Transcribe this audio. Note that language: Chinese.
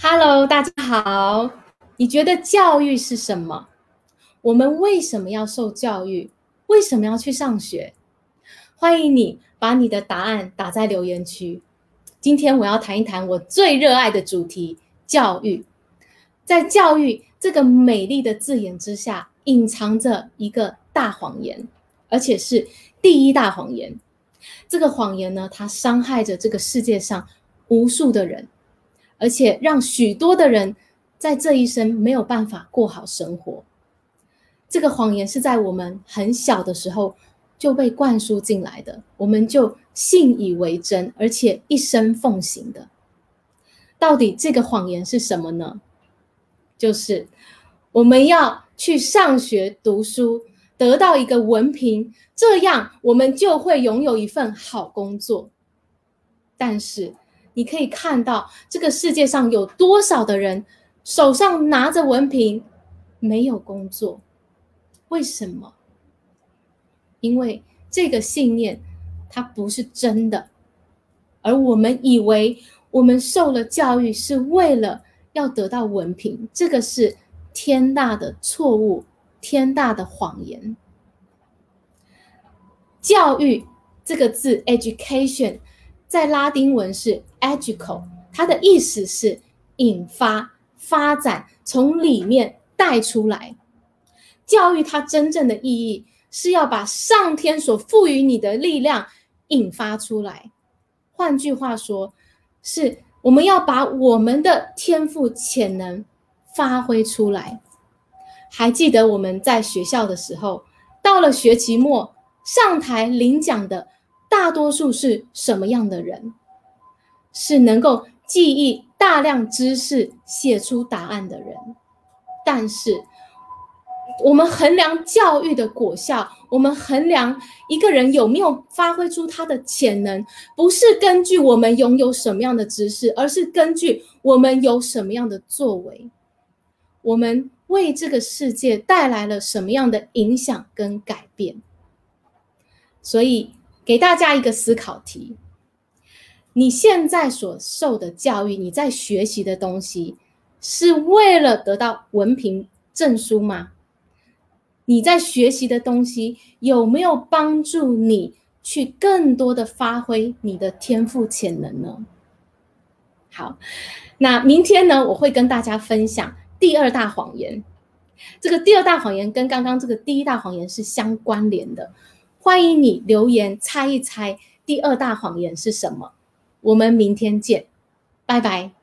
Hello，大家好。你觉得教育是什么？我们为什么要受教育？为什么要去上学？欢迎你把你的答案打在留言区。今天我要谈一谈我最热爱的主题——教育。在教育这个美丽的字眼之下，隐藏着一个大谎言，而且是第一大谎言。这个谎言呢，它伤害着这个世界上无数的人。而且让许多的人在这一生没有办法过好生活。这个谎言是在我们很小的时候就被灌输进来的，我们就信以为真，而且一生奉行的。到底这个谎言是什么呢？就是我们要去上学读书，得到一个文凭，这样我们就会拥有一份好工作。但是，你可以看到这个世界上有多少的人手上拿着文凭，没有工作？为什么？因为这个信念它不是真的，而我们以为我们受了教育是为了要得到文凭，这个是天大的错误，天大的谎言。教育这个字，education。在拉丁文是 educo，它的意思是引发、发展，从里面带出来。教育它真正的意义是要把上天所赋予你的力量引发出来。换句话说，是我们要把我们的天赋潜能发挥出来。还记得我们在学校的时候，到了学期末上台领奖的。大多数是什么样的人？是能够记忆大量知识、写出答案的人。但是，我们衡量教育的果效，我们衡量一个人有没有发挥出他的潜能，不是根据我们拥有什么样的知识，而是根据我们有什么样的作为，我们为这个世界带来了什么样的影响跟改变。所以。给大家一个思考题：你现在所受的教育，你在学习的东西，是为了得到文凭证书吗？你在学习的东西有没有帮助你去更多的发挥你的天赋潜能呢？好，那明天呢，我会跟大家分享第二大谎言。这个第二大谎言跟刚刚这个第一大谎言是相关联的。欢迎你留言猜一猜，第二大谎言是什么？我们明天见，拜拜。